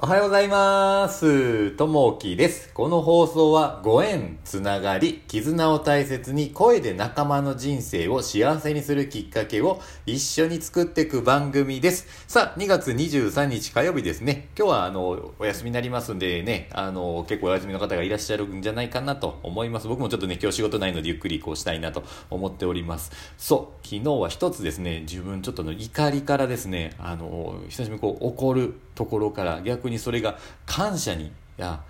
おはようございます。ともきです。この放送はご縁、つながり、絆を大切に声で仲間の人生を幸せにするきっかけを一緒に作っていく番組です。さあ、2月23日火曜日ですね。今日はあの、お休みになりますんでね、あの、結構お休みの方がいらっしゃるんじゃないかなと思います。僕もちょっとね、今日仕事ないのでゆっくりこうしたいなと思っております。そう、昨日は一つですね、自分ちょっとの怒りからですね、あの、久しぶりにこう怒るところから逆にそれが感謝にや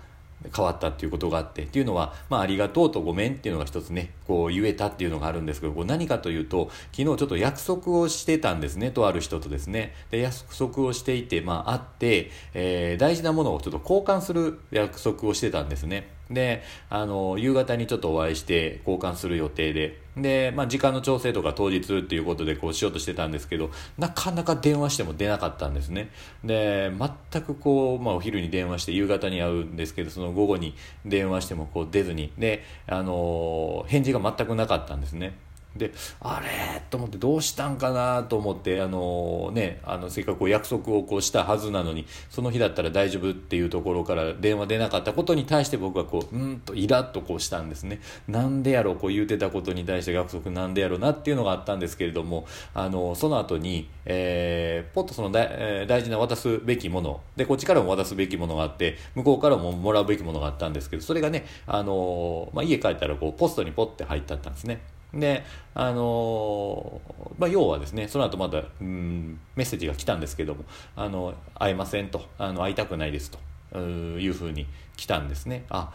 変わったっていうことがあってっていうのは、まあ、ありがとうとごめんっていうのが一つねこう言えたっていうのがあるんですけどこれ何かというと昨日ちょっと約束をしてたんですねとある人とですね。で約束をしていて、まあ、会って、えー大事なものをちょっと交換する約束をしてたんですね。であの夕方にちょっとお会いして交換する予定でで、まあ、時間の調整とか当日っていうことでこうしようとしてたんですけどなかなか電話しても出なかったんですね。で全くこう、まあ、お昼に電話して夕方に会うんですけどその午後に電話してもこう出ずに。で、あの返事が全くなかったんですね。であれ？と思ってどうしたんかな？と思ってあのねあのせっかく約束をこうしたはずなのにその日だったら大丈夫っていうところから電話出なかったことに対して僕はこううんとイラッとこうしたんですね。なんでやろうこう言うてたことに対して約束なんでやろうなっていうのがあったんですけれどもあのその後に、えー、ポッとその大,、えー大事な渡すべきものでこっちからも渡すべきものがあって向こうからももらうべきものがあったんですけどそれがねあの、まあ、家帰ったらこうポストにポッて入ってあったんですね。であのまあ、要はですねその後またうんメッセージが来たんですけども「あの会えませんと」あの「会いたくないです」というふうに来たんですね。あ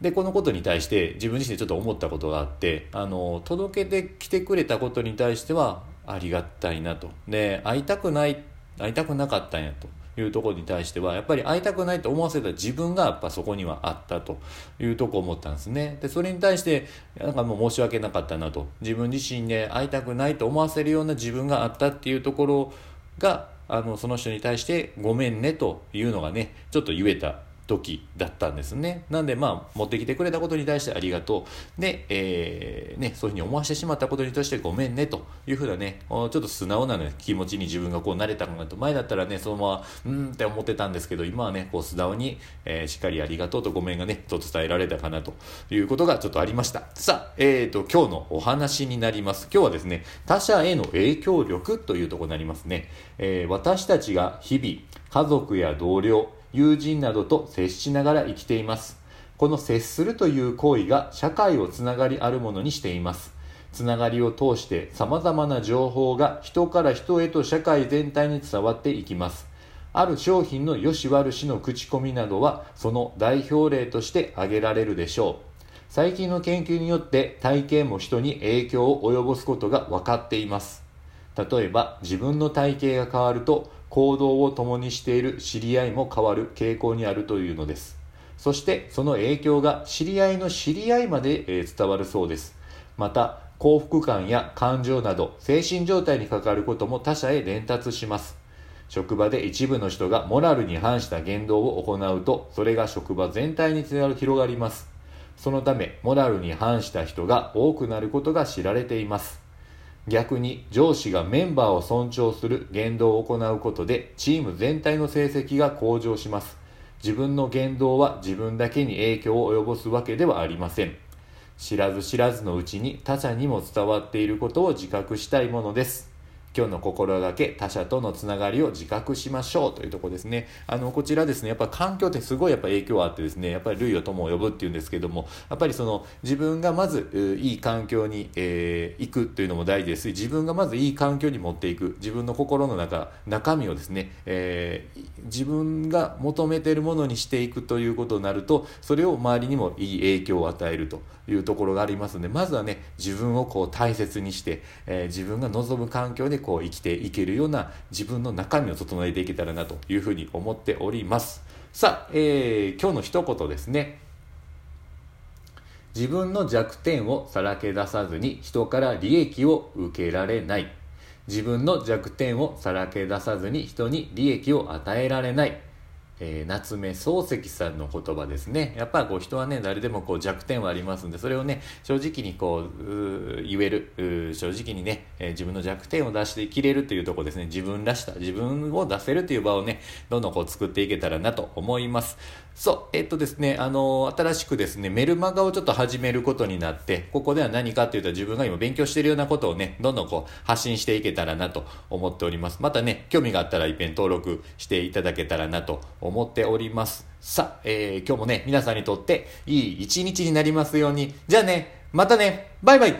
でこのことに対して自分自身でちょっと思ったことがあってあの届けてきてくれたことに対してはありがたいなとで会いたくない会いたくなかったんやというところに対してはやっぱり会いたくないと思わせた自分がやっぱそこにはあったというとこを思ったんですね。でそれに対してなんかもう申し訳なかったなと。自分自身で会いたくないと思わせるような自分があったっていうところがあのその人に対してごめんねというのがねちょっと言えた時だったんですね。なんでまあ持ってきてくれたことに対してありがとう。で、えーね、そういうふうに思わせてしまったことに対してごめんねというふうなね、ちょっと素直な、ね、気持ちに自分がこう慣れたかなと。前だったらね、そのまま、うんって思ってたんですけど、今はね、こう素直に、えーしっかりありがとうとごめんがね、と伝えられたかなということがちょっとありました。さあ、えーと、今日のお話になります。今日はですね、他者への影響力というとこになりますね。えー私たちが日々、家族や同僚、友人などと接しながら生きています。この接するという行為が社会をつながりあるものにしています。つながりを通して様々な情報が人から人へと社会全体に伝わっていきます。ある商品の良し悪しの口コミなどはその代表例として挙げられるでしょう。最近の研究によって体型も人に影響を及ぼすことが分かっています。例えば自分の体型が変わると行動を共にしている知り合いも変わる傾向にあるというのです。そしてその影響が知り合いの知り合いまで伝わるそうです。また幸福感や感情など精神状態に関わることも他者へ伝達します。職場で一部の人がモラルに反した言動を行うとそれが職場全体に繋がる広がります。そのためモラルに反した人が多くなることが知られています。逆に上司がメンバーを尊重する言動を行うことでチーム全体の成績が向上します。自分の言動は自分だけに影響を及ぼすわけではありません。知らず知らずのうちに他者にも伝わっていることを自覚したいものです。今日の心がけ他者とのつながりを自覚しましょうというとこですね。あのこちらですねやっぱ環境ってすごいやっぱ影響あってですねやっぱり類を友を呼ぶっていうんですけどもやっぱりその自分がまずいい環境に、えー行くというのも大事ですし自分がまずいい環境に持っていく自分の心の中中身をですね、えー自分が求めているものにしていくということになるとそれを周りにもいい影響を与えるというところがありますのでまずはね自分をこう大切にして、えー自分が望む環境でこう生きていけるような自分の中身を整えていけたらなというふうに思っております。さあ、えー今日の一言ですね。自分の弱点をさらけ出さずに人から利益を受けられない。自分の弱点をさらけ出さずに人に利益を与えられない。えー、夏目漱石さんの言葉ですね。やっぱこう人はね、誰でもこう弱点はありますんで、それをね、正直にこう、う言える、正直にね、えー、自分の弱点を出してきれるというとこですね、自分らしさ、自分を出せるという場をね、どんどんこう作っていけたらなと思います。そう、えっとですね、あの新しくですね、メルマガをちょっと始めることになって、ここでは何かっていうと自分が今勉強しているようなことをね、どんどんこう発信していけたらなと思っております。またね、興味があったら一遍登録していただけたらなと思います思っております。さあ、えー、今日もね、皆さんにとっていい一日になりますように。じゃあね、またね、バイバイ